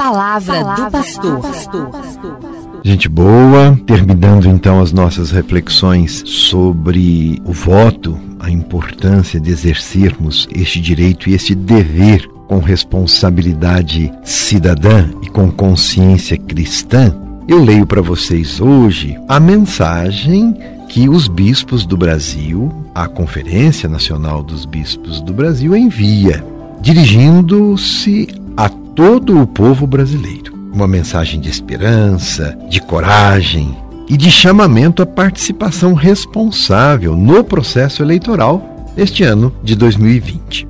palavra, palavra do pastor. Gente boa, terminando então as nossas reflexões sobre o voto, a importância de exercermos este direito e este dever com responsabilidade cidadã e com consciência cristã, eu leio para vocês hoje a mensagem que os bispos do Brasil, a Conferência Nacional dos Bispos do Brasil, envia, dirigindo-se a todo o povo brasileiro. Uma mensagem de esperança, de coragem e de chamamento à participação responsável no processo eleitoral este ano de 2020.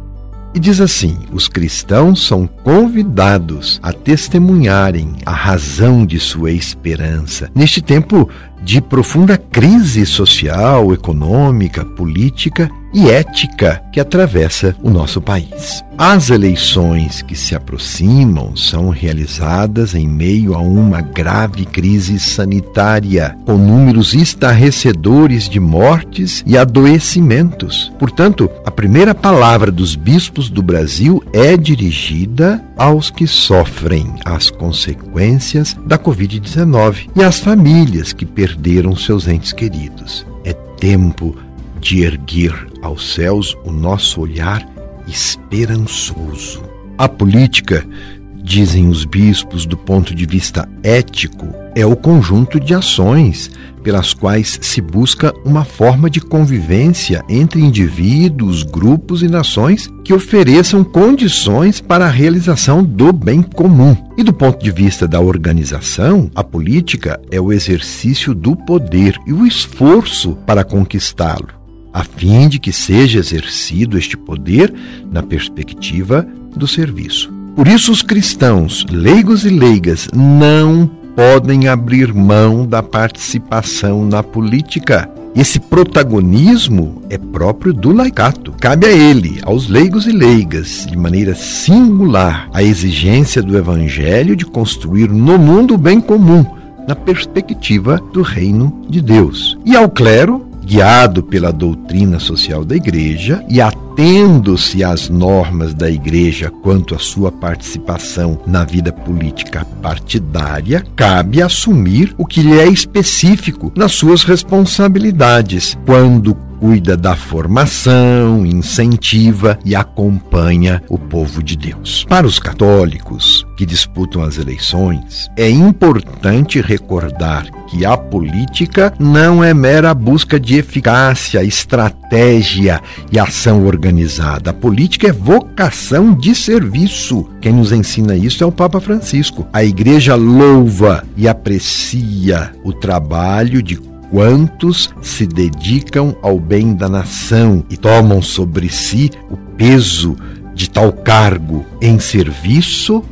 E diz assim: os cristãos são convidados a testemunharem a razão de sua esperança neste tempo de profunda crise social, econômica, política e ética que atravessa o nosso país. As eleições que se aproximam são realizadas em meio a uma grave crise sanitária, com números estarrecedores de mortes e adoecimentos. Portanto, a primeira palavra dos bispos do Brasil é dirigida aos que sofrem as consequências da Covid-19 e às famílias que perderam seus entes queridos. É tempo de erguer aos céus o nosso olhar esperançoso. A política, dizem os bispos, do ponto de vista ético, é o conjunto de ações pelas quais se busca uma forma de convivência entre indivíduos, grupos e nações que ofereçam condições para a realização do bem comum. E do ponto de vista da organização, a política é o exercício do poder e o esforço para conquistá-lo, a fim de que seja exercido este poder na perspectiva do serviço. Por isso, os cristãos, leigos e leigas, não podem abrir mão da participação na política. Esse protagonismo é próprio do laicato. Cabe a ele, aos leigos e leigas, de maneira singular, a exigência do evangelho de construir no mundo o bem comum, na perspectiva do reino de Deus. E ao clero, guiado pela doutrina social da Igreja e atendo-se às normas da Igreja quanto à sua participação na vida política partidária, cabe assumir o que lhe é específico nas suas responsabilidades, quando cuida da formação, incentiva e acompanha o povo de Deus. Para os católicos que disputam as eleições, é importante recordar que a política não é mera busca de eficácia, estratégia e ação organizada. A política é vocação de serviço. Quem nos ensina isso é o Papa Francisco. A igreja louva e aprecia o trabalho de quantos se dedicam ao bem da nação e tomam sobre si o peso de tal cargo em serviço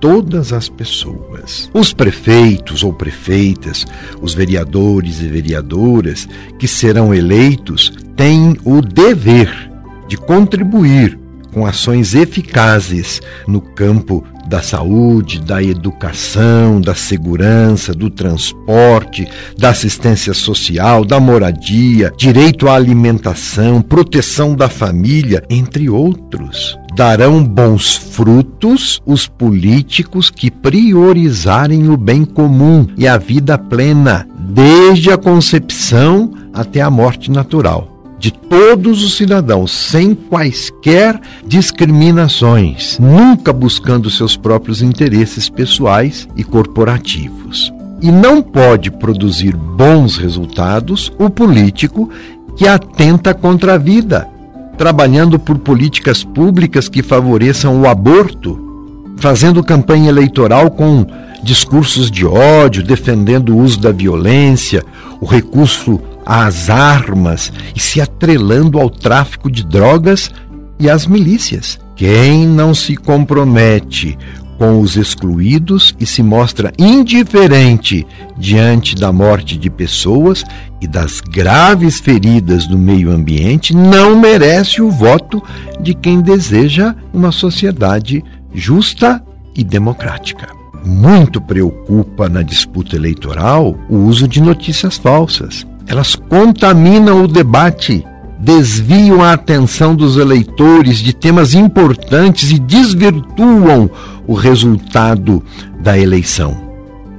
todas as pessoas. Os prefeitos ou prefeitas, os vereadores e vereadoras que serão eleitos têm o dever de contribuir com ações eficazes no campo da saúde, da educação, da segurança, do transporte, da assistência social, da moradia, direito à alimentação, proteção da família, entre outros. Darão bons frutos os políticos que priorizarem o bem comum e a vida plena, desde a concepção até a morte natural de todos os cidadãos, sem quaisquer discriminações, nunca buscando seus próprios interesses pessoais e corporativos. E não pode produzir bons resultados o político que atenta contra a vida, trabalhando por políticas públicas que favoreçam o aborto, fazendo campanha eleitoral com discursos de ódio, defendendo o uso da violência, o recurso às armas e se atrelando ao tráfico de drogas e às milícias. Quem não se compromete com os excluídos e se mostra indiferente diante da morte de pessoas e das graves feridas do meio ambiente não merece o voto de quem deseja uma sociedade justa e democrática. Muito preocupa na disputa eleitoral o uso de notícias falsas elas contaminam o debate desviam a atenção dos eleitores de temas importantes e desvirtuam o resultado da eleição.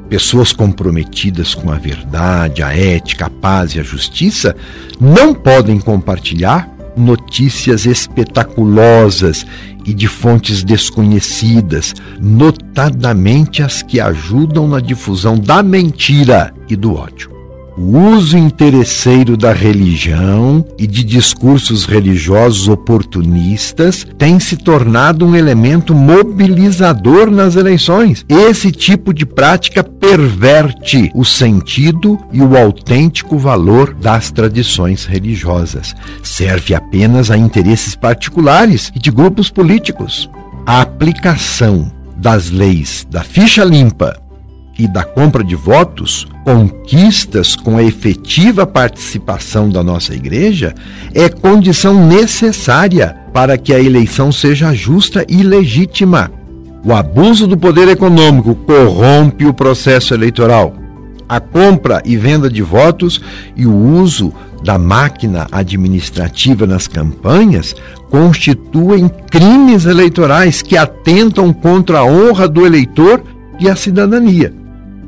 Pessoas comprometidas com a verdade, a ética, a paz e a justiça não podem compartilhar notícias espetaculosas e de fontes desconhecidas, notadamente as que ajudam na difusão da mentira e do ódio. O uso interesseiro da religião e de discursos religiosos oportunistas tem se tornado um elemento mobilizador nas eleições. Esse tipo de prática perverte o sentido e o autêntico valor das tradições religiosas. Serve apenas a interesses particulares e de grupos políticos. A aplicação das leis da ficha limpa e da compra de votos, conquistas com a efetiva participação da nossa igreja, é condição necessária para que a eleição seja justa e legítima. O abuso do poder econômico corrompe o processo eleitoral. A compra e venda de votos e o uso da máquina administrativa nas campanhas constituem crimes eleitorais que atentam contra a honra do eleitor e a cidadania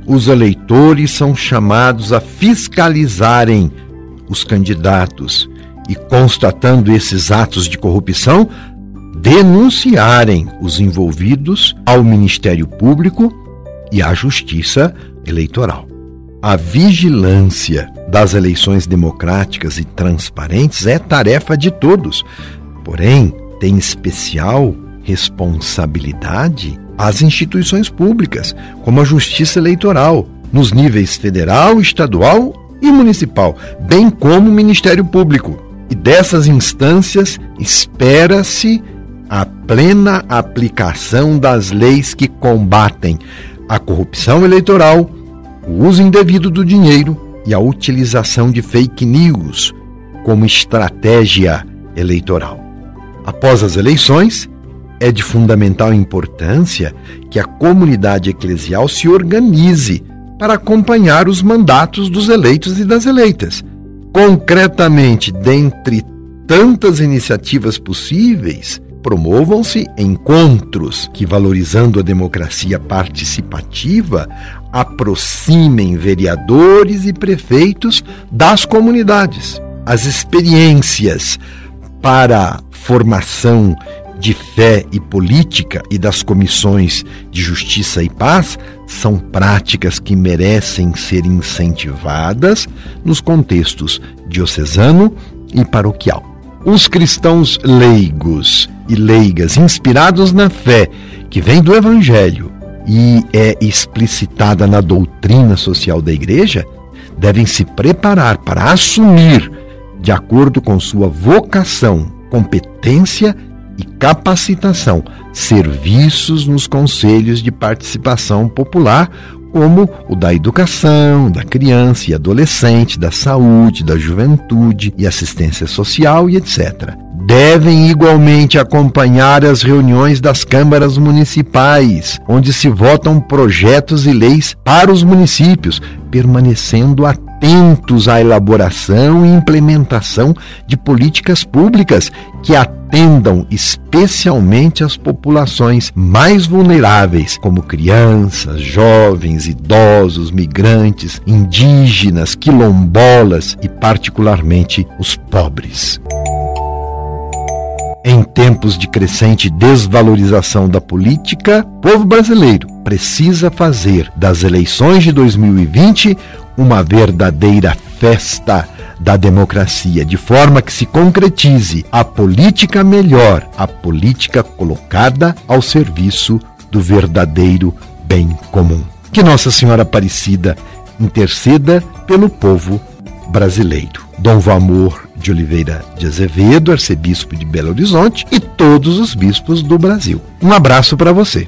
os eleitores são chamados a fiscalizarem os candidatos e, constatando esses atos de corrupção, denunciarem os envolvidos ao Ministério Público e à Justiça Eleitoral. A vigilância das eleições democráticas e transparentes é tarefa de todos, porém, tem especial responsabilidade às instituições públicas, como a Justiça Eleitoral, nos níveis federal, estadual e municipal, bem como o Ministério Público. E dessas instâncias espera-se a plena aplicação das leis que combatem a corrupção eleitoral, o uso indevido do dinheiro e a utilização de fake news como estratégia eleitoral. Após as eleições, é de fundamental importância que a comunidade eclesial se organize para acompanhar os mandatos dos eleitos e das eleitas. Concretamente, dentre tantas iniciativas possíveis, promovam-se encontros que, valorizando a democracia participativa, aproximem vereadores e prefeitos das comunidades. As experiências para formação de fé e política e das comissões de justiça e paz são práticas que merecem ser incentivadas nos contextos diocesano e paroquial. Os cristãos leigos e leigas inspirados na fé que vem do Evangelho e é explicitada na doutrina social da Igreja devem se preparar para assumir, de acordo com sua vocação, competência e capacitação, serviços nos conselhos de participação popular, como o da educação, da criança e adolescente, da saúde, da juventude e assistência social e etc. Devem igualmente acompanhar as reuniões das câmaras municipais, onde se votam projetos e leis para os municípios, permanecendo atentos atentos à elaboração e implementação de políticas públicas que atendam especialmente as populações mais vulneráveis, como crianças, jovens, idosos, migrantes, indígenas, quilombolas e, particularmente, os pobres. Em tempos de crescente desvalorização da política, povo brasileiro precisa fazer das eleições de 2020 uma verdadeira festa da democracia, de forma que se concretize a política melhor, a política colocada ao serviço do verdadeiro bem comum. Que Nossa Senhora Aparecida interceda pelo povo brasileiro. Dom Valmor de Oliveira de Azevedo, arcebispo de Belo Horizonte, e todos os bispos do Brasil. Um abraço para você.